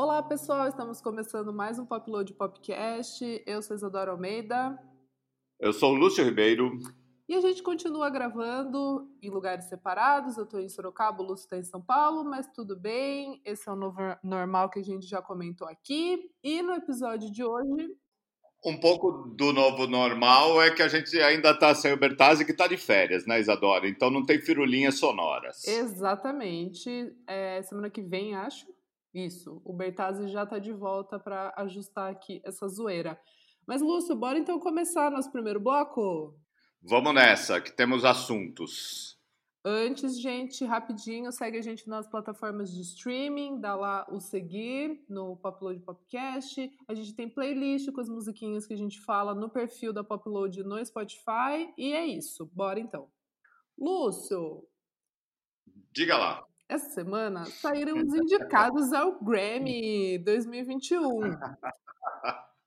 Olá, pessoal, estamos começando mais um Popload Podcast. Eu sou Isadora Almeida. Eu sou o Lúcio Ribeiro. E a gente continua gravando em lugares separados. Eu estou em Sorocaba, o Lúcio está em São Paulo, mas tudo bem. Esse é o novo normal que a gente já comentou aqui. E no episódio de hoje. Um pouco do novo normal é que a gente ainda está sem o Bertazzi, que está de férias, né, Isadora? Então não tem firulinhas sonoras. Exatamente. É, semana que vem, acho. Isso. O Bertazzi já está de volta para ajustar aqui essa zoeira. Mas, Lúcio, bora então começar nosso primeiro bloco? Vamos nessa, que temos assuntos. Antes, gente, rapidinho, segue a gente nas plataformas de streaming, dá lá o seguir no Popload Podcast. A gente tem playlist com as musiquinhas que a gente fala no perfil da Popload no Spotify. E é isso, bora então. Lúcio. Diga lá. Essa semana saíram os indicados ao Grammy 2021.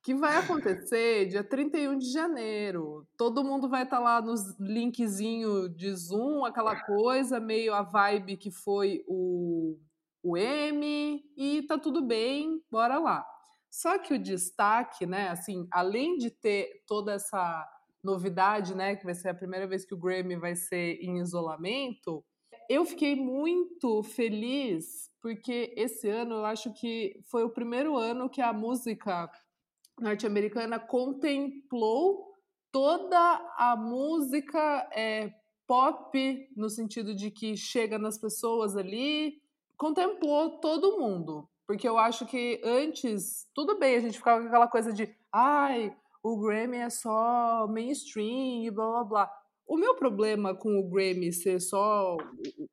que vai acontecer dia 31 de janeiro. Todo mundo vai estar tá lá nos linkzinho de Zoom, aquela coisa, meio a vibe que foi o, o M, e tá tudo bem, bora lá. Só que o destaque, né, assim, além de ter toda essa novidade, né, que vai ser a primeira vez que o Grammy vai ser em isolamento, eu fiquei muito feliz porque esse ano eu acho que foi o primeiro ano que a música norte-americana contemplou toda a música é, pop, no sentido de que chega nas pessoas ali, contemplou todo mundo. Porque eu acho que antes, tudo bem, a gente ficava com aquela coisa de ai, o Grammy é só mainstream e blá blá blá. O meu problema com o Grammy ser só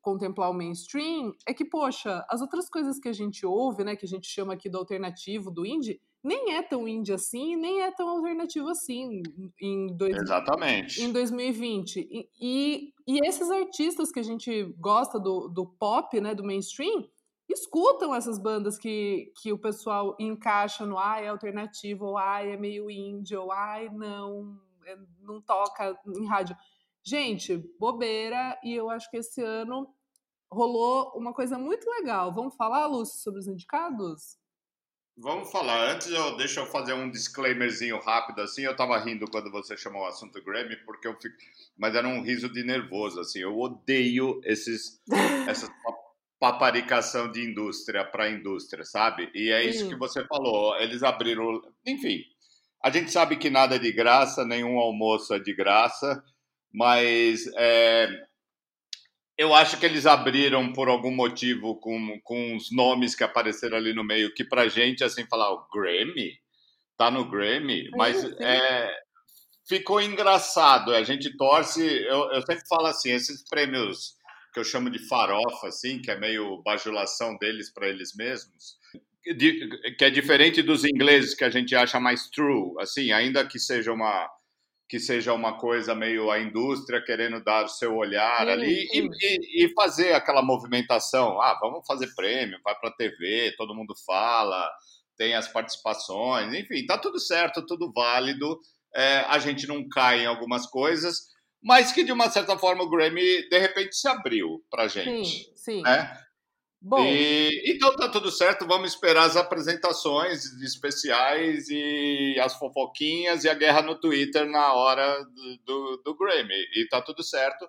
contemplar o mainstream é que, poxa, as outras coisas que a gente ouve, né, que a gente chama aqui do alternativo, do indie, nem é tão indie assim, nem é tão alternativo assim em, dois, Exatamente. em 2020. E, e, e, esses artistas que a gente gosta do, do pop, né, do mainstream, escutam essas bandas que, que o pessoal encaixa no ai, é alternativo, ou ai, é meio indie, ou ai, não, é, não toca em rádio. Gente, bobeira, e eu acho que esse ano rolou uma coisa muito legal. Vamos falar, Lúcio, sobre os indicados? Vamos falar. Antes, eu, deixa eu fazer um disclaimerzinho rápido, assim. Eu tava rindo quando você chamou o assunto Grammy, porque eu fico... Mas era um riso de nervoso, assim. Eu odeio esses, essas paparicação de indústria para indústria, sabe? E é isso que você falou. Eles abriram... Enfim, a gente sabe que nada é de graça, nenhum almoço é de graça, mas... É eu acho que eles abriram por algum motivo com, com os nomes que apareceram ali no meio, que pra gente, assim, falar, o Grammy? Tá no Grammy? Mas é, ficou engraçado. A gente torce. Eu, eu sempre falo assim: esses prêmios que eu chamo de farofa, assim, que é meio bajulação deles para eles mesmos, que é diferente dos ingleses que a gente acha mais true, assim, ainda que seja uma que seja uma coisa meio a indústria querendo dar o seu olhar sim, ali sim. E, e, fazer aquela movimentação. Ah, vamos fazer prêmio, vai para a TV, todo mundo fala, tem as participações, enfim, tá tudo certo, tudo válido. É, a gente não cai em algumas coisas, mas que de uma certa forma o Grammy de repente se abriu para gente. Sim, sim. Né? Bom. E, então tá tudo certo, vamos esperar as apresentações especiais e as fofoquinhas e a guerra no Twitter na hora do, do, do Grammy. E tá tudo certo.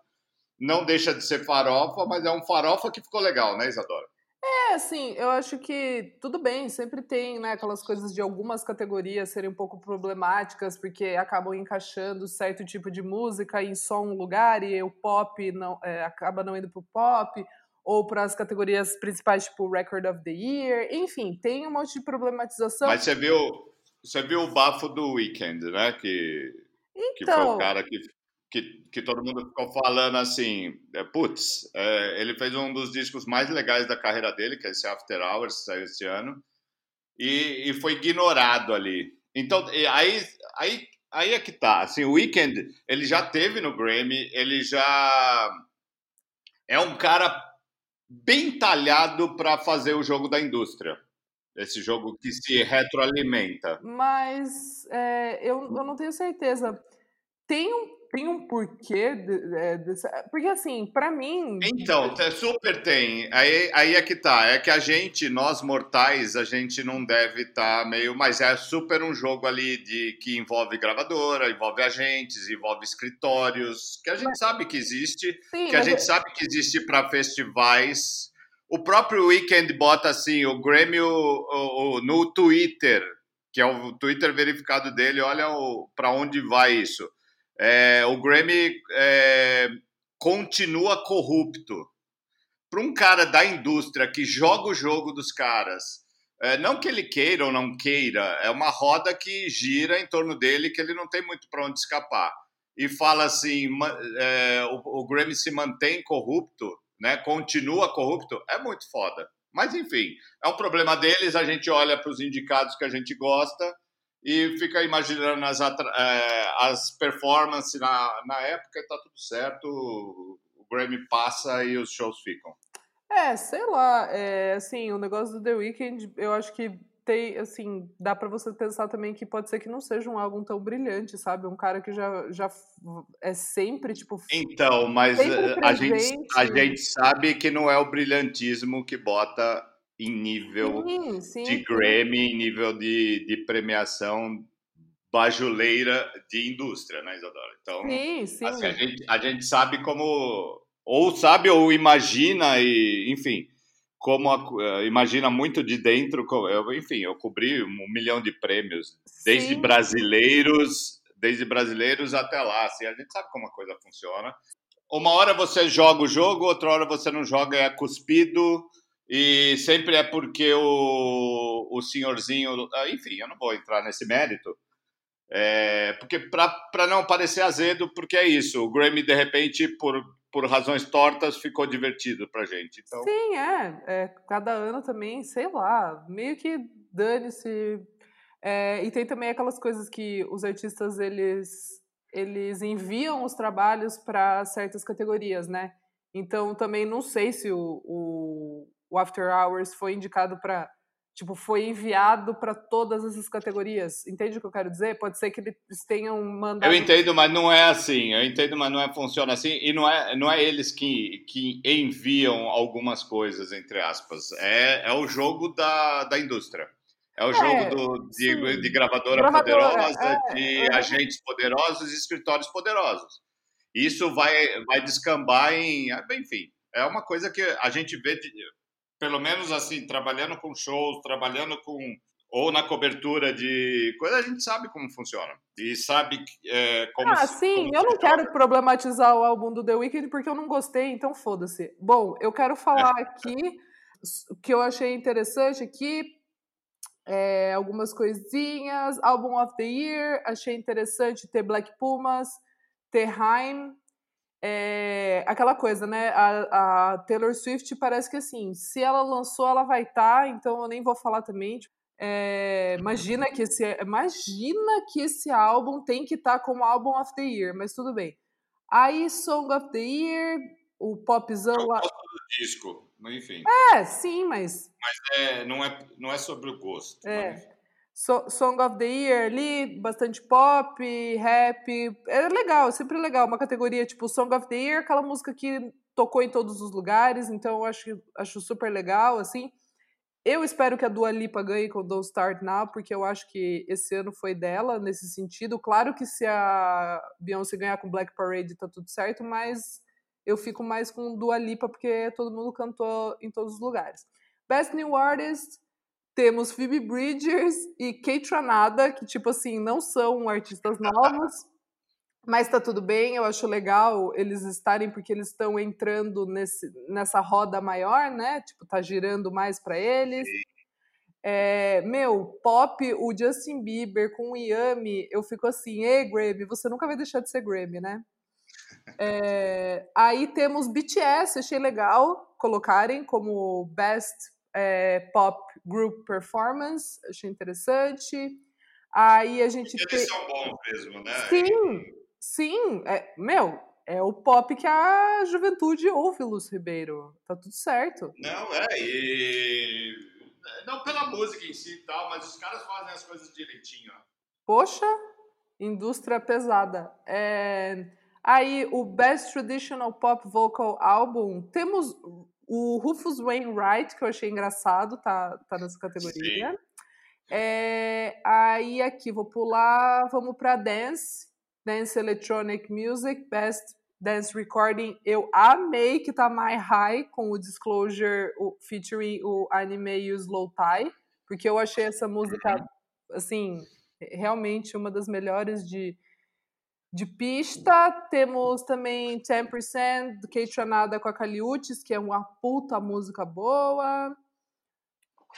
Não deixa de ser farofa, mas é um farofa que ficou legal, né, Isadora? É, assim, eu acho que tudo bem, sempre tem né, aquelas coisas de algumas categorias serem um pouco problemáticas, porque acabam encaixando certo tipo de música em só um lugar e o pop não, é, acaba não indo pro pop, ou para as categorias principais, tipo Record of the Year, enfim, tem um monte de problematização. Mas você viu, você viu o bafo do Weekend, né? Que, então... que foi o então cara que, que, que todo mundo ficou falando assim, é, putz, é, ele fez um dos discos mais legais da carreira dele, que é esse After Hours, que saiu esse ano, e, e foi ignorado ali. Então, aí, aí, aí é que tá, assim, o Weekend, ele já teve no Grammy, ele já é um cara bem talhado para fazer o jogo da indústria. Esse jogo que se retroalimenta. Mas é, eu, eu não tenho certeza. Tem um tem um porquê de, é, desse, porque assim, para mim. Então, super tem. Aí, aí é que tá. É que a gente, nós mortais, a gente não deve estar tá meio. Mas é super um jogo ali de que envolve gravadora, envolve agentes, envolve escritórios, que a gente mas, sabe que existe, sim, que a gente é... sabe que existe para festivais. O próprio Weekend bota assim, o Grammy o, o, no Twitter, que é o Twitter verificado dele, olha para onde vai isso é, o Grammy é, continua corrupto. Para um cara da indústria que joga o jogo dos caras, é, não que ele queira ou não queira, é uma roda que gira em torno dele que ele não tem muito para onde escapar. E fala assim: é, o, o Grammy se mantém corrupto, né, continua corrupto, é muito foda. Mas enfim, é um problema deles. A gente olha para os indicados que a gente gosta e fica imaginando as, é, as performances na, na época tá tudo certo, o Grammy passa e os shows ficam. É, sei lá, é, assim, o negócio do The Weeknd, eu acho que tem, assim, dá para você pensar também que pode ser que não seja um álbum tão brilhante, sabe? Um cara que já, já é sempre, tipo... Então, mas eh, a gente, a gente sabe que não é o brilhantismo que bota em nível sim, sim, de Grammy, em nível de, de premiação bajuleira de indústria, né, Isadora? Então, sim, sim. Assim, a, gente, a gente sabe como. Ou sabe ou imagina, e, enfim, como a, imagina muito de dentro. Eu, enfim, eu cobri um milhão de prêmios, desde brasileiros, desde brasileiros até lá. Assim, a gente sabe como a coisa funciona. Uma hora você joga o jogo, outra hora você não joga, é cuspido e sempre é porque o, o senhorzinho. Ah, enfim, eu não vou entrar nesse mérito. É, porque para não parecer azedo, porque é isso. O Grammy, de repente, por, por razões tortas, ficou divertido pra gente. Então... Sim, é, é Cada ano também, sei lá, meio que dane-se. É, e tem também aquelas coisas que os artistas eles, eles enviam os trabalhos para certas categorias, né? Então também não sei se o, o, o After Hours foi indicado para tipo, foi enviado para todas essas categorias. Entende o que eu quero dizer? Pode ser que eles tenham mandado. Eu entendo, mas não é assim. Eu entendo, mas não é funciona assim. E não é, não é eles que, que enviam algumas coisas, entre aspas. É, é o jogo da, da indústria. É o é, jogo do, de, de gravadora, gravadora poderosa, é, de é. agentes poderosos e escritórios poderosos. Isso vai, vai descambar em. Enfim, é uma coisa que a gente vê. De, pelo menos assim, trabalhando com shows, trabalhando com ou na cobertura de coisa, a gente sabe como funciona. E sabe é, como. Ah, sim, como eu não quero problematizar o álbum do The Weeknd porque eu não gostei, então foda-se. Bom, eu quero falar é. aqui o que eu achei interessante aqui. É, algumas coisinhas. Album of the Year, achei interessante ter Black Pumas, ter Haim, é aquela coisa, né? A, a, Taylor Swift parece que assim, se ela lançou, ela vai estar, tá, então eu nem vou falar também. Tipo, é, imagina que esse imagina que esse álbum tem que estar tá como álbum of the year, mas tudo bem. Aí Song of the Year, o popzão eu gosto do disco, enfim. É, sim, mas mas é, não é não é sobre o gosto. É. Mas... So, Song of the Year ali, bastante pop, rap. É legal, sempre legal. Uma categoria tipo Song of the Year, aquela música que tocou em todos os lugares, então eu acho, acho super legal, assim. Eu espero que a Dua Lipa ganhe com Don't Start Now, porque eu acho que esse ano foi dela nesse sentido. Claro que se a Beyoncé ganhar com Black Parade tá tudo certo, mas eu fico mais com Dua Lipa porque todo mundo cantou em todos os lugares. Best New Artist, temos Phoebe Bridgers e Kate Ranada, que, tipo assim, não são artistas novos, mas tá tudo bem, eu acho legal eles estarem, porque eles estão entrando nesse, nessa roda maior, né? Tipo, tá girando mais para eles. É, meu, pop, o Justin Bieber com o Yami, eu fico assim, ei, Grammy, você nunca vai deixar de ser Grammy, né? É, aí temos BTS, achei legal colocarem como Best é, Pop Group Performance, achei interessante. Aí a gente Eles são bons mesmo, né? Sim, sim. É, meu, é o pop que a juventude ouve, Lúcio Ribeiro. Tá tudo certo. Não, é, e. Não pela música em si e tal, mas os caras fazem as coisas direitinho. Poxa, indústria pesada. É... Aí, o Best Traditional Pop Vocal Album, temos o Rufus Wainwright, que eu achei engraçado, tá, tá nessa categoria. É, aí, aqui, vou pular, vamos para Dance, Dance Electronic Music, Best Dance Recording. Eu amei que tá My High com o Disclosure o, featuring o Anime e o Slow Tie, porque eu achei essa música, assim, realmente uma das melhores de de pista, temos também 10% do Kate Ranada com a Caliutes, que é uma puta música boa.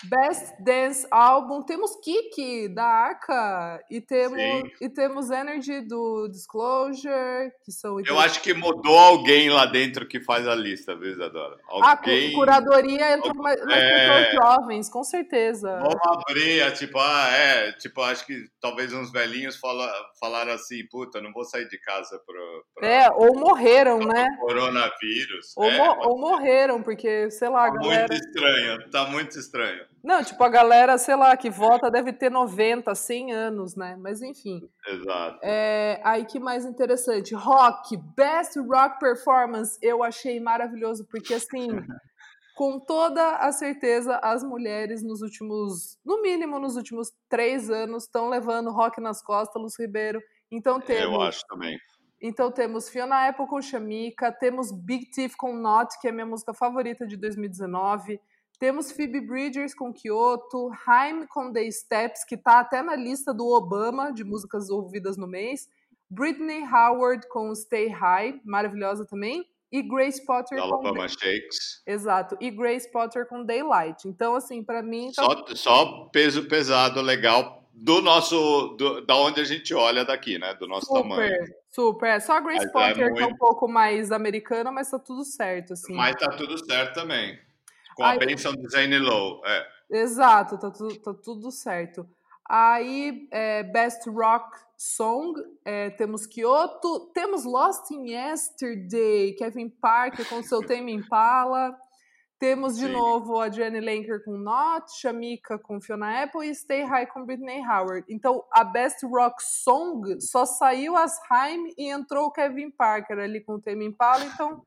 Best Dance Album, temos Kiki da Arca e temos e temos Energy do Disclosure, que são Eu acho que mudou alguém lá dentro que faz a lista, viu, Isadora? Alguém... A curadoria entrou mais, é... pessoas jovens, com certeza. Vamos abrir, é, tipo, ah, é, tipo, acho que talvez uns velhinhos fala, falaram assim, puta, não vou sair de casa pro, pra, É, ou morreram, né? Coronavírus. Ou, é, mo ou morreram, porque, sei lá, tá galera... muito estranho, tá muito estranho. Não, tipo, a galera, sei lá, que vota deve ter 90, 100 anos, né? Mas enfim. Exato. É, aí que mais interessante. Rock, Best Rock Performance, eu achei maravilhoso, porque assim, com toda a certeza, as mulheres nos últimos, no mínimo nos últimos três anos, estão levando rock nas costas, Luz Ribeiro. Então temos. Eu acho também. Então temos Fiona Apple com Chamica, temos Big Thief com Not, que é a minha música favorita de 2019. Temos Phoebe Bridgers com Kyoto, Haim com The Steps, que está até na lista do Obama de músicas ouvidas no mês. Britney Howard com Stay High, maravilhosa também. E Grace Potter com Alabama Shakes. Exato. E Grace Potter com Daylight. Então, assim, para mim. Tá... Só, só peso pesado, legal do nosso, do, da onde a gente olha daqui, né? Do nosso super, tamanho. Super, só a Grace mas é Potter é muito... que é um pouco mais americana, mas tá tudo certo, assim. Mas tá tudo certo também. Com a benção do Zane Lowe. É. Exato, tá tudo, tá tudo certo. Aí, é, Best Rock Song, é, temos Kyoto, temos Lost in Yesterday, Kevin Parker com seu Tame Impala, temos de Sim. novo a Jenny Lanker com Not, Shamika com Fiona Apple e Stay High com Britney Howard. Então, a Best Rock Song só saiu as Haim e entrou o Kevin Parker ali com o Tame Impala, então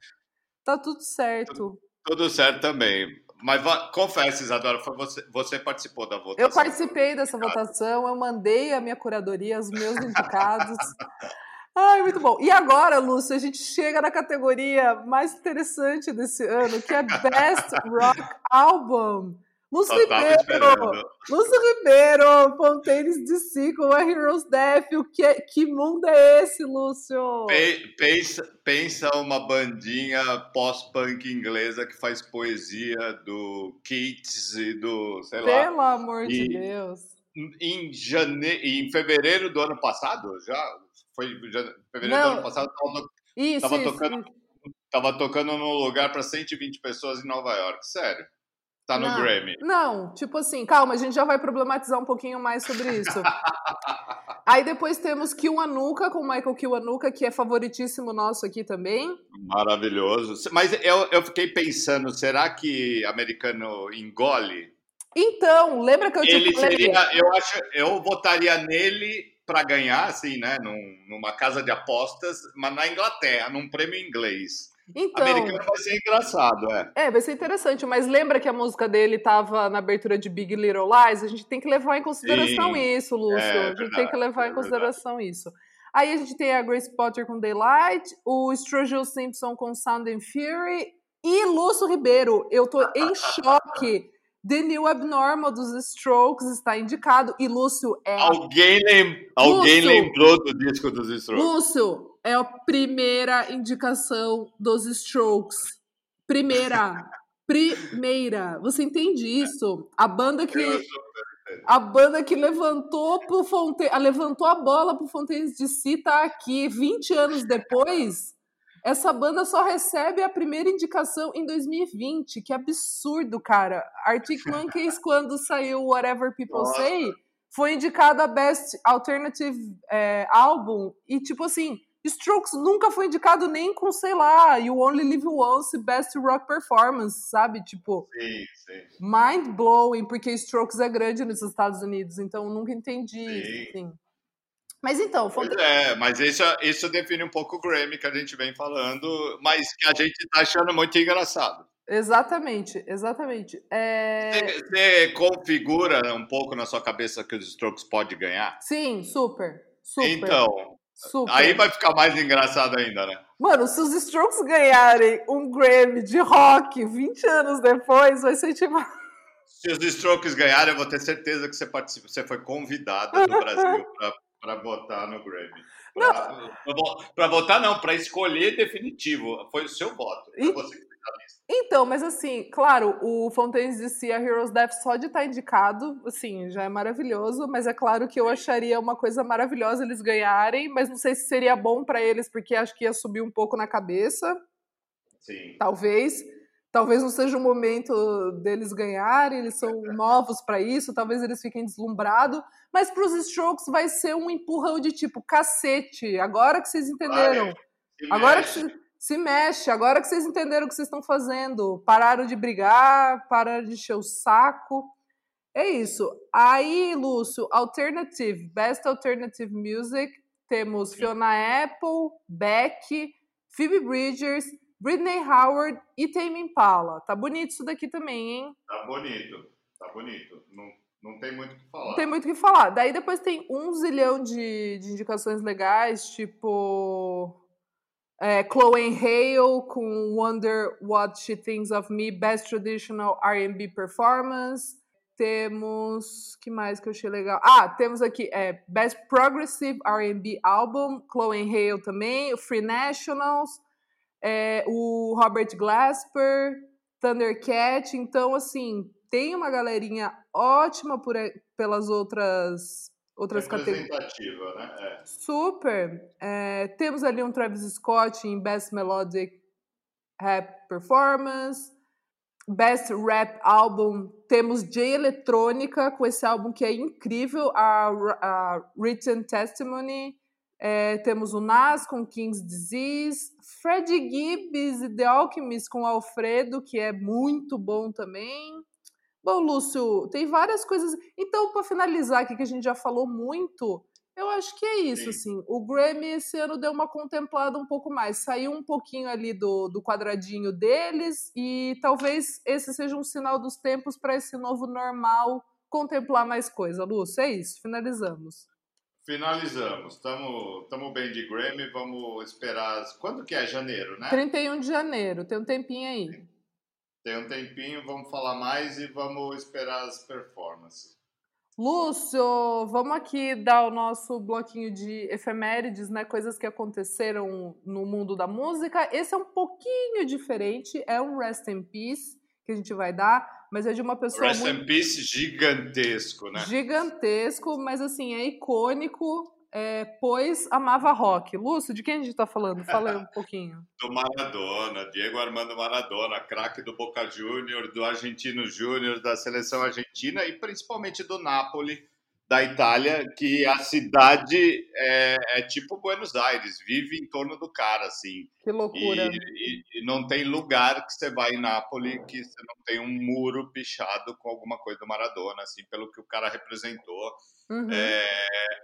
tá tudo certo. Tudo certo também. Mas confessa, Isadora, foi você, você participou da votação. Eu participei dessa votação, eu mandei a minha curadoria, os meus indicados. Ai, muito bom. E agora, Lúcio, a gente chega na categoria mais interessante desse ano, que é Best Rock Album. Lúcio Ribeiro, Lúcio Ribeiro, Fontaines de Si com a Heroes Death. O que, é, que mundo é esse, Lúcio? Pensa, pensa uma bandinha pós-punk inglesa que faz poesia do Keats e do, sei Pelo lá. Pelo amor e, de Deus. Em, jane... em fevereiro do ano passado, já foi fevereiro Não, do ano passado, tava, isso, tava isso, tocando, isso. tocando num lugar para 120 pessoas em Nova York, sério. Tá no não, Grammy. Não, tipo assim, calma, a gente já vai problematizar um pouquinho mais sobre isso. Aí depois temos Kiwanuka com Michael Kiwanuka, que é favoritíssimo nosso aqui também. Maravilhoso. Mas eu, eu fiquei pensando, será que americano engole? Então, lembra que eu te Ele seria, eu acho, eu votaria nele para ganhar, assim, né, num, numa casa de apostas, mas na Inglaterra, num prêmio inglês. Então, Americano vai ser engraçado, é. É, vai ser interessante, mas lembra que a música dele estava na abertura de Big Little Lies? A gente tem que levar em consideração Sim, isso, Lúcio. É, a gente verdade, tem que levar é em consideração verdade. isso. Aí a gente tem a Grace Potter com Daylight, o Sturgill Simpson com Sound and Fury e Lúcio Ribeiro. Eu tô em choque. The New Abnormal dos Strokes está indicado e Lúcio é. Alguém, lem... Alguém lembrou do disco dos Strokes? Lúcio, é a primeira indicação dos Strokes. Primeira. primeira. Você entende isso? A banda que. A banda que levantou pro Fonte... levantou a bola pro Fontaines de Si tá aqui 20 anos depois. Essa banda só recebe a primeira indicação em 2020. Que absurdo, cara. Arctic Monkeys, quando saiu Whatever People Nossa. Say, foi indicada a Best Alternative é, Album. E, tipo assim, Strokes nunca foi indicado nem com, sei lá, You Only Live Once Best Rock Performance, sabe? Tipo, sim, sim. mind blowing, porque Strokes é grande nos Estados Unidos, então eu nunca entendi sim. assim. Mas então, pois é, mas isso, isso define um pouco o Grammy que a gente vem falando, mas que a gente tá achando muito engraçado. Exatamente, exatamente. É... Você, você, configura um pouco na sua cabeça que os Strokes pode ganhar? Sim, super, super. Então, super. aí vai ficar mais engraçado ainda, né? Mano, se os Strokes ganharem um Grammy de rock 20 anos depois, vai ser tipo se os Strokes ganharem, eu vou ter certeza que você participa, você foi convidada do Brasil para votar no Grammy. Para votar, não, para escolher definitivo. Foi o seu voto. E, você que então, mas assim, claro, o Fontaines DC a Heroes Death só de estar tá indicado, assim, já é maravilhoso, mas é claro que eu acharia uma coisa maravilhosa eles ganharem, mas não sei se seria bom para eles, porque acho que ia subir um pouco na cabeça. Sim. Talvez. Talvez não seja o momento deles ganharem, eles são novos para isso, talvez eles fiquem deslumbrados, mas para os Strokes vai ser um empurrão de tipo, cacete, agora que vocês entenderam. agora que se mexe, agora que vocês entenderam o que vocês estão fazendo, pararam de brigar, pararam de encher o saco. É isso. Aí, Lúcio, Alternative, Best Alternative Music, temos Fiona Apple, Beck, Phoebe Bridgers, Britney Howard e Tame Impala. Tá bonito isso daqui também, hein? Tá bonito, tá bonito. Não, não tem muito o que falar. Não tem muito o que falar. Daí depois tem um zilhão de, de indicações legais, tipo... É, Chloe Hale com Wonder What She Thinks of Me, Best Traditional R&B Performance. Temos, que mais que eu achei legal? Ah, temos aqui é, Best Progressive R&B Album, Chloe Hale também, Free Nationals, é, o Robert Glasper, Thundercat. Então, assim, tem uma galerinha ótima por, pelas outras outras categorias. né? É. Super. É, temos ali um Travis Scott em Best Melodic Rap Performance. Best Rap Album, temos J Eletrônica com esse álbum que é incrível, a, a Written Testimony. É, temos o Nas com King's Disease, Fred Gibbs e The Alchemist com Alfredo, que é muito bom também. Bom, Lúcio, tem várias coisas. Então, para finalizar aqui, que a gente já falou muito, eu acho que é isso, Sim. assim. O Grammy esse ano deu uma contemplada um pouco mais, saiu um pouquinho ali do, do quadradinho deles e talvez esse seja um sinal dos tempos para esse novo normal contemplar mais coisa. Lúcio, é isso, finalizamos. Finalizamos. Estamos bem de Grammy. Vamos esperar. Quando que é? Janeiro, né? 31 de janeiro. Tem um tempinho aí. Tem um tempinho. Vamos falar mais e vamos esperar as performances. Lúcio, vamos aqui dar o nosso bloquinho de efemérides, né? Coisas que aconteceram no mundo da música. Esse é um pouquinho diferente. É um Rest in Peace que a gente vai dar mas é de uma pessoa. Rest muito... in Peace gigantesco, né? Gigantesco, mas assim, é icônico, é, pois amava rock. Lúcio, de quem a gente tá falando? Fala um pouquinho. do Maradona, Diego Armando Maradona, craque do Boca Júnior, do Argentino Júnior, da seleção argentina e principalmente do Napoli da Itália, que a cidade é, é, tipo Buenos Aires, vive em torno do cara, assim. Que loucura. E, e, e, não tem lugar que você vai em Nápoles que você não tem um muro pichado com alguma coisa do Maradona, assim, pelo que o cara representou. Uhum. É,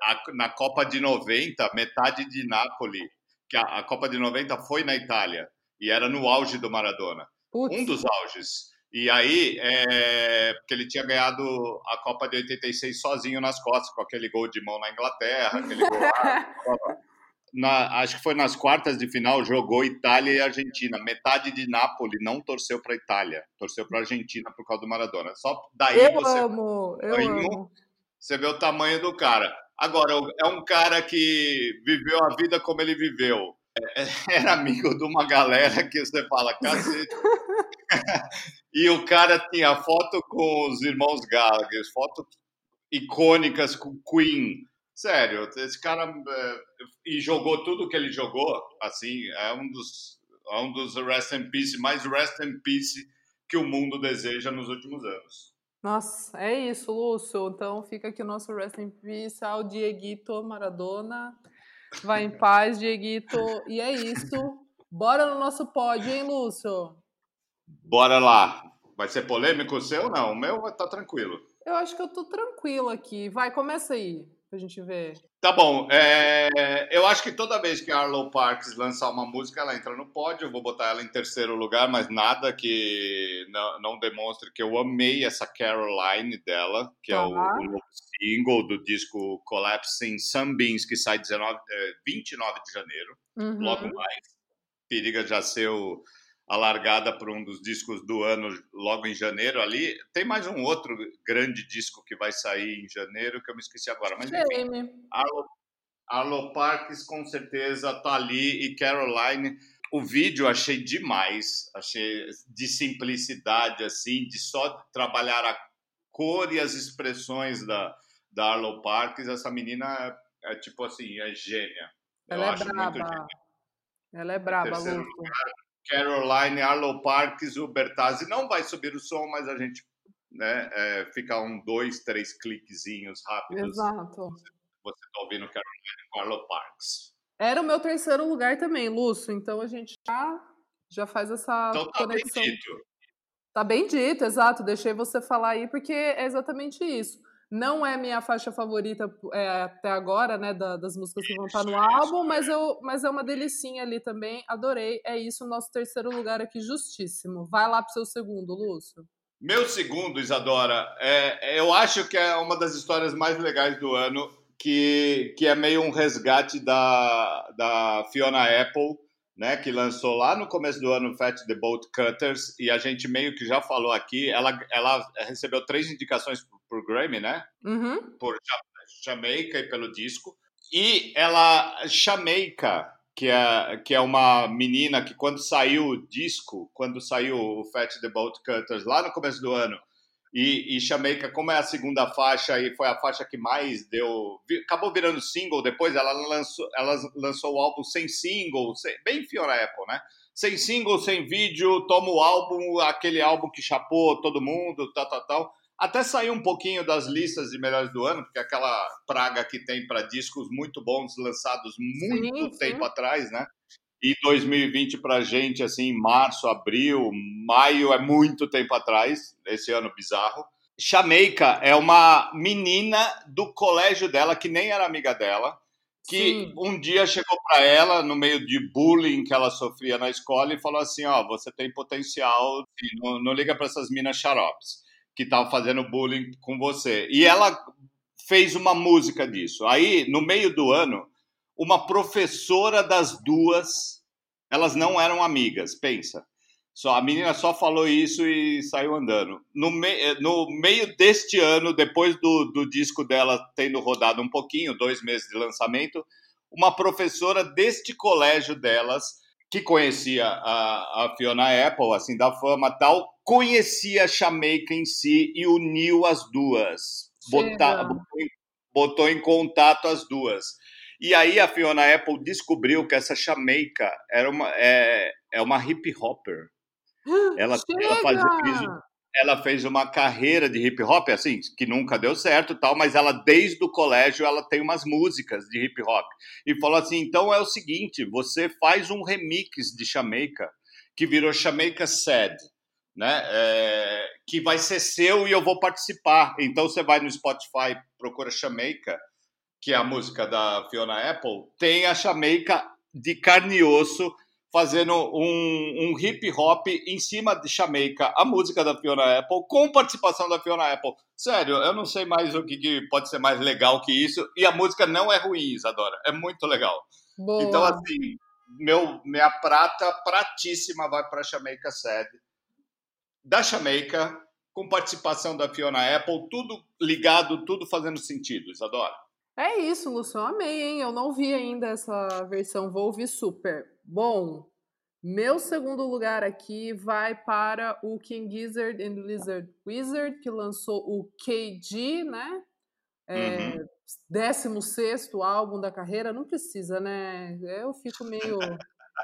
a, na Copa de 90, metade de Nápoles, que a, a Copa de 90 foi na Itália, e era no auge do Maradona. Putz. Um dos auges. E aí, é, porque ele tinha ganhado a Copa de 86 sozinho nas costas, com aquele gol de mão na Inglaterra, aquele gol lá, na, acho que foi nas quartas de final, jogou Itália e Argentina. Metade de Nápoles não torceu para Itália, torceu para Argentina por causa do Maradona. Só daí eu você, amo, eu amo. você vê o tamanho do cara. Agora, é um cara que viveu a vida como ele viveu. É, era amigo de uma galera que você fala, cacete. E o cara tinha foto com os irmãos Gallagher, fotos icônicas com Queen. Sério, esse cara. É, e jogou tudo que ele jogou, assim, é um dos, é um dos Rest in Peace, mais Rest in Peace que o mundo deseja nos últimos anos. Nossa, é isso, Lúcio. Então fica aqui o nosso Rest in Peace ao Dieguito Maradona. Vai em paz, Dieguito. E é isso. Bora no nosso pódio, hein, Lúcio? Bora lá. Vai ser polêmico o seu? Não, o meu tá tranquilo. Eu acho que eu tô tranquilo aqui. Vai, começa aí. pra gente ver. Tá bom. É, eu acho que toda vez que a Arlo Parks lançar uma música, ela entra no pódio. Eu vou botar ela em terceiro lugar, mas nada que não, não demonstre que eu amei essa Caroline dela, que é o, o single do disco Collapsing Sunbeams, que sai 19, 29 é, de janeiro. Uhum. Logo mais. Periga já ser o a largada para um dos discos do ano logo em janeiro ali. Tem mais um outro grande disco que vai sair em janeiro que eu me esqueci agora. Mas enfim, Arlo, Arlo Parks com certeza tá ali e Caroline. O vídeo achei demais, achei de simplicidade assim, de só trabalhar a cor e as expressões da, da Arlo Parks. Essa menina é, é tipo assim, é gênia. Ela eu é braba. Ela é braba, Lúcio. Caroline, Arlo Parks, o Bertazzi não vai subir o som, mas a gente né, é, fica um, dois, três cliquezinhos rápidos. Exato. Você está ouvindo Caroline com Arlo Parks. Era o meu terceiro lugar também, Lúcio. Então a gente já, já faz essa então, tá conexão. Bem dito. Tá bem dito, exato. Deixei você falar aí, porque é exatamente isso. Não é minha faixa favorita é, até agora, né, da, das músicas que vão estar no álbum, mas, eu, mas é uma delicinha ali também. Adorei. É isso, nosso terceiro lugar aqui, justíssimo. Vai lá pro seu segundo, Lúcio. Meu segundo, Isadora, é, eu acho que é uma das histórias mais legais do ano, que, que é meio um resgate da, da Fiona Apple, né, que lançou lá no começo do ano Fat the Boat Cutters, e a gente meio que já falou aqui, ela, ela recebeu três indicações por Grammy, né? Uhum. Por Jamaica e pelo disco. E ela, Jamaica, que é, que é uma menina que quando saiu o disco, quando saiu o Fat the Bolt Cutters lá no começo do ano, e, e Jamaica, como é a segunda faixa e foi a faixa que mais deu, acabou virando single depois, ela lançou, ela lançou o álbum sem single, sem, bem Fiona Apple, né? Sem single, sem vídeo, toma o álbum, aquele álbum que chapou todo mundo, tal, tal, tal até sair um pouquinho das listas de melhores do ano, porque aquela praga que tem para discos muito bons lançados muito sim, tempo sim. atrás, né? E 2020 para gente, assim, março, abril, maio é muito tempo atrás, esse ano bizarro. Chameika é uma menina do colégio dela, que nem era amiga dela, que Sim. um dia chegou para ela, no meio de bullying que ela sofria na escola, e falou assim: Ó, oh, você tem potencial, não, não liga para essas minas xaropes que estavam fazendo bullying com você. E ela fez uma música disso. Aí, no meio do ano, uma professora das duas, elas não eram amigas, pensa. Só, a menina só falou isso e saiu andando. No, me, no meio deste ano, depois do, do disco dela tendo rodado um pouquinho, dois meses de lançamento, uma professora deste colégio delas que conhecia a, a, Fiona Apple, assim, da fama tal, conhecia a Jamaica em si e uniu as duas. Botou, em, botou, em, contato as duas. E aí a Fiona Apple descobriu que essa Jamaica era uma, é, é uma hip hopper. Ela, ela fazia, ela fez uma carreira de hip hop, assim, que nunca deu certo tal, mas ela, desde o colégio, ela tem umas músicas de hip hop. E falou assim: então é o seguinte, você faz um remix de Jamaica, que virou Jamaica Sad, né? É, que vai ser seu e eu vou participar. Então você vai no Spotify, procura Jamaica, que é a música da Fiona Apple, tem a Jamaica de carne e osso fazendo um, um hip hop em cima de Jamaica, a música da Fiona Apple, com participação da Fiona Apple. Sério, eu não sei mais o que, que pode ser mais legal que isso. E a música não é ruim, Isadora. É muito legal. Boa. Então, assim, meu, minha prata pratíssima vai para Jamaica Sad. Da Jamaica, com participação da Fiona Apple, tudo ligado, tudo fazendo sentido, Isadora. É isso, Lúcio, amei, hein? Eu não vi ainda essa versão, vou ouvir super. Bom, meu segundo lugar aqui vai para o King Gizzard and Lizard Wizard, que lançou o KG, né? É, uhum. 16 álbum da carreira, não precisa, né? Eu fico meio.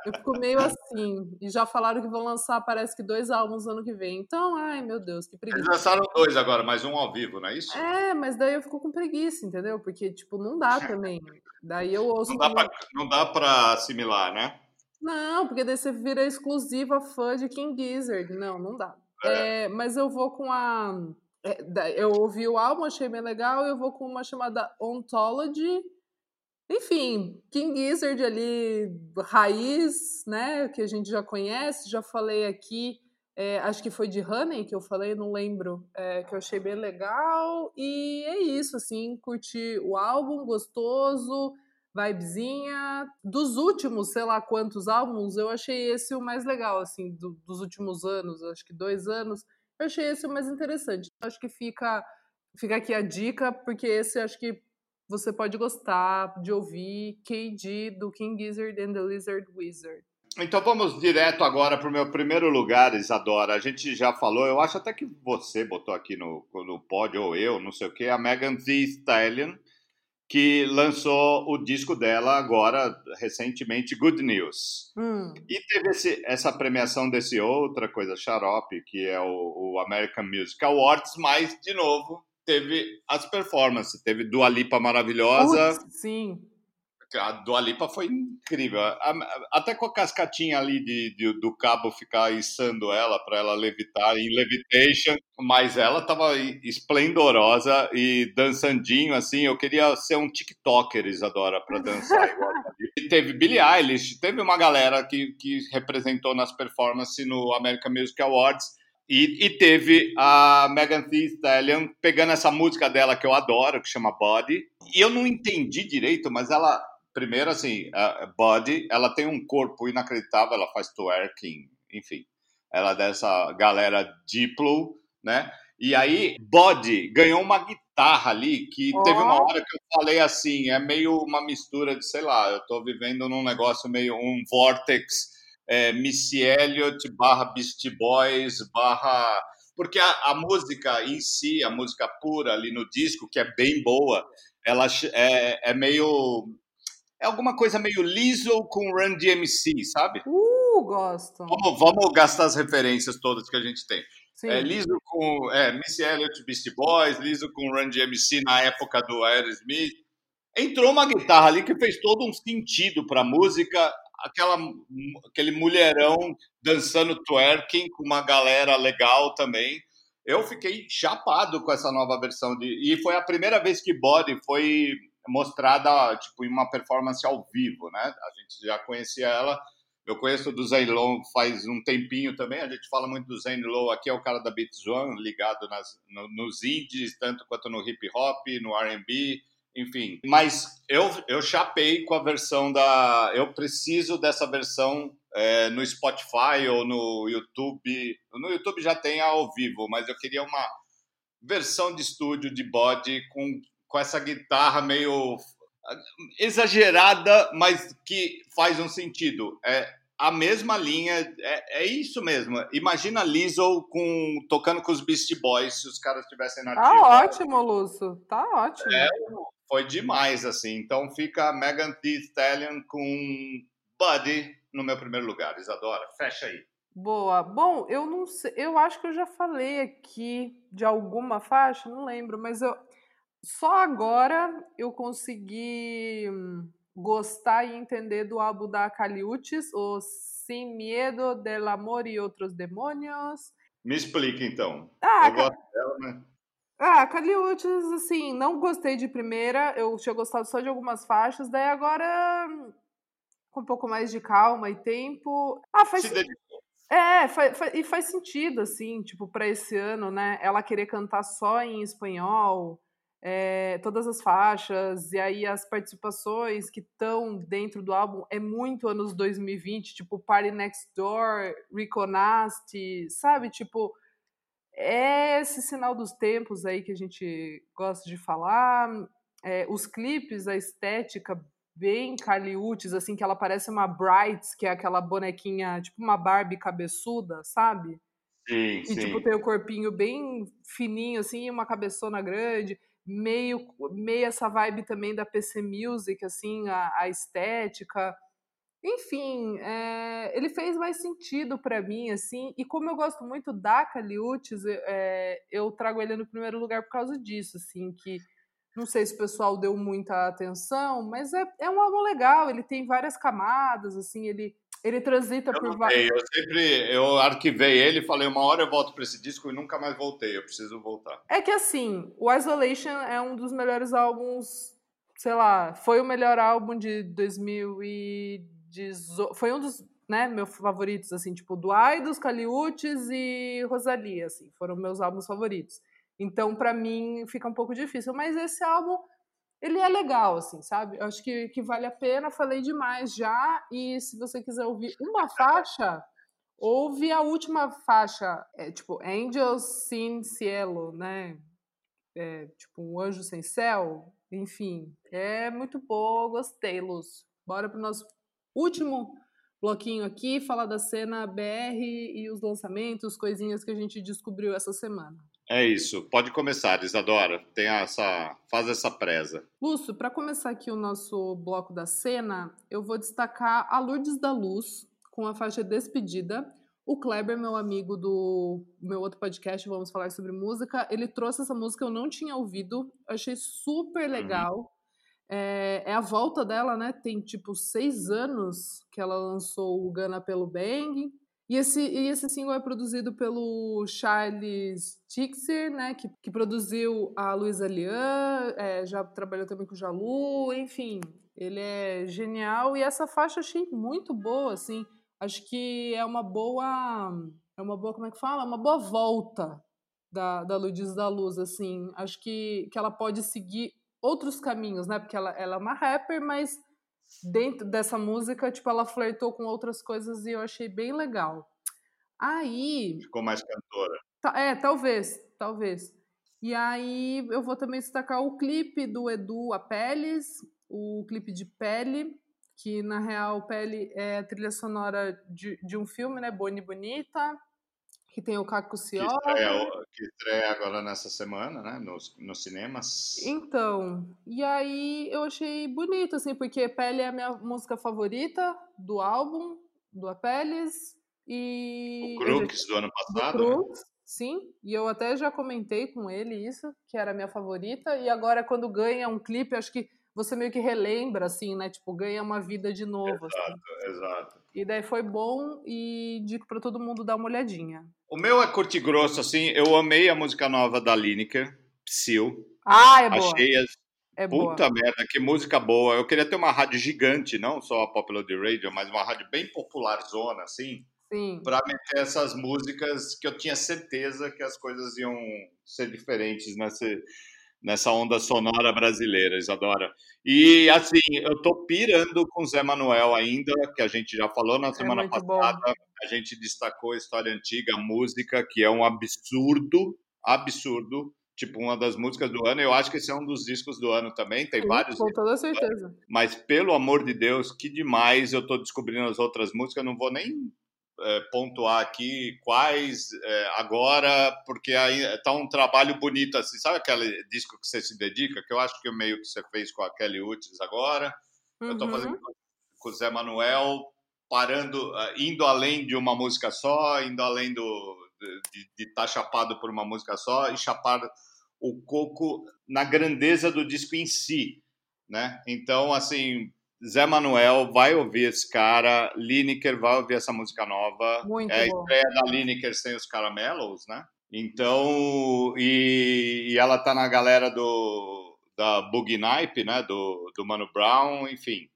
Eu fico meio assim. E já falaram que vão lançar, parece que dois álbuns ano que vem. Então, ai meu Deus, que preguiça. Eles lançaram dois agora, mais um ao vivo, não é isso? É, mas daí eu fico com preguiça, entendeu? Porque, tipo, não dá também. Daí eu ouço. Não dá, pra, não dá pra assimilar, né? Não, porque daí você vira exclusiva fã de King Gizzard. Não, não dá. É. É, mas eu vou com a É, eu ouvi o álbum, achei bem legal, eu vou com uma chamada Ontology. Enfim, King Gizzard ali, raiz, né? Que a gente já conhece, já falei aqui. É, acho que foi de Honey que eu falei, não lembro, é, que eu achei bem legal. E é isso, assim, curti o álbum, gostoso, vibezinha. Dos últimos, sei lá quantos álbuns, eu achei esse o mais legal, assim, do, dos últimos anos, acho que dois anos. Eu achei esse o mais interessante. Acho que fica, fica aqui a dica, porque esse acho que você pode gostar de ouvir KD do King Gizzard and the Lizard Wizard. Então vamos direto agora para o meu primeiro lugar, Isadora. A gente já falou, eu acho até que você botou aqui no, no pódio, ou eu, não sei o que, a Megan Thee Stallion, que lançou o disco dela agora, recentemente, Good News. Hum. E teve esse, essa premiação desse outra coisa xarope, que é o, o, American Music Awards, mas, de novo, teve as performances. Teve Dua Lipa maravilhosa. Sim. A Dua Lipa foi incrível. Até com a cascatinha ali de, de do cabo ficar içando ela para ela levitar em Levitation, mas ela tava esplendorosa e dançandinho assim. Eu queria ser um TikToker, Isadora, para dançar igual e teve Billie Eilish, teve uma galera que, que representou nas performances no American Music Awards. E, e, teve a Megan Thee Stallion pegando essa música dela que eu adoro, que chama Body. E eu não entendi direito, mas ela primeiro, assim, a Body, ela tem um corpo inacreditável, ela faz twerking, enfim. Ela é dessa galera Diplo, né? E aí, Body ganhou uma guitarra ali que oh. teve uma hora que eu falei assim, é meio uma mistura de, sei lá, eu tô vivendo num negócio meio um vortex é, Missy Elliott barra Beastie Boys barra... Porque a, a música em si, a música pura ali no disco, que é bem boa, ela é, é meio é alguma coisa meio liso com Run DMC, sabe? Uh, gosto. Vamos, vamos gastar as referências todas que a gente tem. Sim. É, liso com é, Missy Elliott, Beastie Boys, liso com Run DMC na época do Aerosmith. Entrou uma guitarra ali que fez todo um sentido para a música, aquela, aquele mulherão dançando twerking com uma galera legal também. Eu fiquei chapado com essa nova versão de e foi a primeira vez que Body foi mostrada tipo em uma performance ao vivo, né? A gente já conhecia ela. Eu conheço do Zane Lowe faz um tempinho também. A gente fala muito do Zane Lowe aqui, é o cara da Beats One, ligado nas, no, nos indies, tanto quanto no hip hop, no R&B, enfim. Mas eu, eu chapei com a versão da... Eu preciso dessa versão é, no Spotify ou no YouTube. No YouTube já tem ao vivo, mas eu queria uma versão de estúdio de body com com essa guitarra meio exagerada, mas que faz um sentido. É a mesma linha, é, é isso mesmo. Imagina Lizzo com, tocando com os Beastie Boys se os caras estivessem na Tá ótimo, Lúcio. Tá ótimo. É, foi demais, assim. Então fica Megan Thee Stallion com Buddy no meu primeiro lugar. Isadora, fecha aí. Boa. Bom, eu não sei, eu acho que eu já falei aqui de alguma faixa, não lembro, mas eu, só agora eu consegui gostar e entender do álbum da Caliutes, o Sem Medo del Amor e Outros Demônios. Me explica então. Ah, eu gosto dela, né? Ah, Caliutes, assim, não gostei de primeira, eu tinha gostado só de algumas faixas, daí agora com um pouco mais de calma e tempo. Ah, faz. Se É, faz, faz, e faz sentido, assim, tipo, para esse ano, né? Ela querer cantar só em espanhol é, todas as faixas, e aí as participações que estão dentro do álbum é muito anos 2020, tipo Party Next Door, Rico Nasty, sabe? Tipo, é esse sinal dos tempos aí que a gente gosta de falar. É, os clipes, a estética bem caliutes, assim, que ela parece uma Brights, que é aquela bonequinha, tipo uma Barbie cabeçuda, sabe? Sim, e, sim. tipo, tem o corpinho bem fininho, assim, e uma cabeçona grande meio, meio essa vibe também da PC Music, assim, a, a estética. Enfim, é, ele fez mais sentido para mim, assim, e como eu gosto muito da Caliutes, é, eu trago ele no primeiro lugar por causa disso, assim, que não sei se o pessoal deu muita atenção, mas é, é um álbum legal, ele tem várias camadas, assim, ele ele transita eu por vários. Eu sempre eu arquivei ele, falei uma hora eu volto para esse disco e nunca mais voltei. Eu preciso voltar. É que assim, o Isolation é um dos melhores álbuns, sei lá, foi o melhor álbum de 2018. Foi um dos né, meus favoritos, assim, tipo, do dos Caliutes e Rosalia, assim, foram meus álbuns favoritos. Então, para mim, fica um pouco difícil. Mas esse álbum, ele é legal, assim, sabe? Eu acho que, que vale a pena. Falei demais já. E se você quiser ouvir uma faixa, ouve a última faixa. É, tipo, Angels Sin Cielo, né? É, tipo, Um Anjo Sem Céu. Enfim, é muito boa. Gostei, Lúcio. Bora pro nosso último bloquinho aqui, falar da cena BR e os lançamentos, coisinhas que a gente descobriu essa semana. É isso. Pode começar, Isadora. Tem essa, faz essa presa. Lúcio, para começar aqui o nosso bloco da cena, eu vou destacar a Lourdes da Luz com a faixa Despedida. O Kleber, meu amigo do meu outro podcast, vamos falar sobre música, ele trouxe essa música eu não tinha ouvido, achei super uhum. legal. Uhum. É, é, a volta dela, né? Tem tipo seis anos que ela lançou o Gana pelo Bang. E esse, e esse single é produzido pelo Charles Tixer, né? Que, que produziu a Luísa Lian, é, já trabalhou também com o Jalu, enfim. Ele é genial e essa faixa achei muito boa, assim. Acho que é uma boa. É uma boa, como é que fala? Uma boa volta da, da Luiz da Luz, assim. Acho que, que ela pode seguir outros caminhos, né? Porque ela, ela é uma rapper, mas dentro dessa música, tipo, ela flertou com outras coisas e eu achei bem legal. Aí. Ficou mais cantora. É, talvez, talvez. E aí eu vou também destacar o clipe do Edu Apeles, o clipe de Pele, que na real Pele é a trilha sonora de, de um filme, né? Boni Bonita que tem o Caco Ciola. Que estreia, que estreia agora nessa semana, né, nos, nos cinemas. Então, e aí eu achei bonito, assim, porque Pele é a minha música favorita do álbum, do Apeles, e... O Crux já... do ano passado, do Crux, né? Sim, e eu até já comentei com ele isso, que era a minha favorita, e agora quando ganha um clipe, acho que você meio que relembra, assim, né? Tipo, ganha uma vida de novo. Exato, assim. exato. E daí foi bom e digo para todo mundo dar uma olhadinha. O meu é curto e grosso, assim. Eu amei a música nova da Lineker, Psyll. Ah, é boa. Achei as... É Puta boa. merda, que música boa. Eu queria ter uma rádio gigante, não só a Popular The Radio, mas uma rádio bem popular zona, assim. Sim. Pra meter essas músicas que eu tinha certeza que as coisas iam ser diferentes nesse nessa onda sonora brasileira, Isadora. E assim, eu tô pirando com Zé Manuel ainda, que a gente já falou na é semana é passada. Bom. A gente destacou a história antiga, a música, que é um absurdo, absurdo. Tipo, uma das músicas do ano. Eu acho que esse é um dos discos do ano também. Tem Sim, vários. Com toda certeza. Mas, pelo amor de Deus, que demais. Eu tô descobrindo as outras músicas. Não vou nem é, pontuar aqui quais é, agora, porque aí tá um trabalho bonito assim, sabe aquele disco que você se dedica, que eu acho que o meio que você fez com a Kelly Uchis agora, uhum. eu tô fazendo com o Zé Manuel, parando, uh, indo além de uma música só, indo além do de estar tá chapado por uma música só e chapar o coco na grandeza do disco em si, né? Então, assim, Zé Manuel vai ouvir esse cara, Lineker vai ouvir essa música nova. Muito é a estreia da Lineker sem os caramelos, né? Então, e, e, ela tá na galera do da Boogie Nipe, né? Do, do Mano Brown, enfim.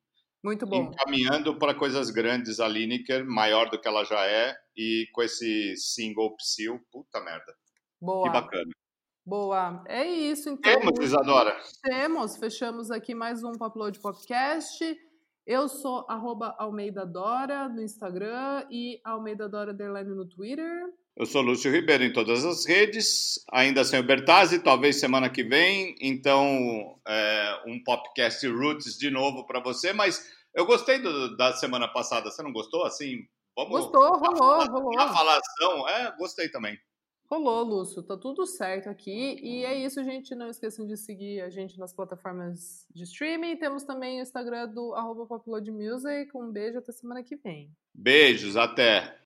Muito bom. Encaminhando para coisas grandes a Lineker, maior do que ela já é, e com esse single Psyll, puta merda. Boa. Que bacana. Boa. É isso, então. Temos, Isadora. Temos. Fechamos aqui mais um Upload Podcast. Eu sou arroba Almeida Dora no Instagram e Almeida Dora Underline no Twitter. Eu sou Lúcio Ribeiro em todas as redes, ainda sem o Bertazzi, talvez semana que vem. Então, é, um podcast Roots de novo para você. Mas eu gostei do, da semana passada. Você não gostou? Assim, vamos. Gostou, rolou, rolou. A falação, é, gostei também. Rolou, Lúcio. Tá tudo certo aqui. E é isso, gente. Não esqueçam de seguir a gente nas plataformas de streaming. Temos também o Instagram do arroba Music. Um beijo até semana que vem. Beijos, até.